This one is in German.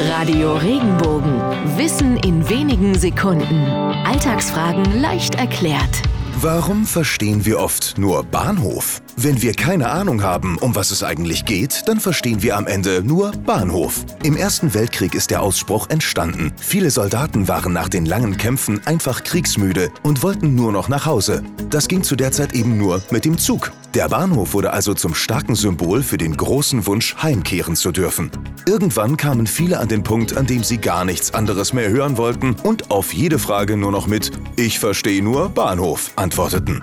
Radio Regenbogen. Wissen in wenigen Sekunden. Alltagsfragen leicht erklärt. Warum verstehen wir oft nur Bahnhof? Wenn wir keine Ahnung haben, um was es eigentlich geht, dann verstehen wir am Ende nur Bahnhof. Im Ersten Weltkrieg ist der Ausspruch entstanden. Viele Soldaten waren nach den langen Kämpfen einfach kriegsmüde und wollten nur noch nach Hause. Das ging zu der Zeit eben nur mit dem Zug. Der Bahnhof wurde also zum starken Symbol für den großen Wunsch, heimkehren zu dürfen. Irgendwann kamen viele an den Punkt, an dem sie gar nichts anderes mehr hören wollten und auf jede Frage nur noch mit Ich verstehe nur Bahnhof antworteten.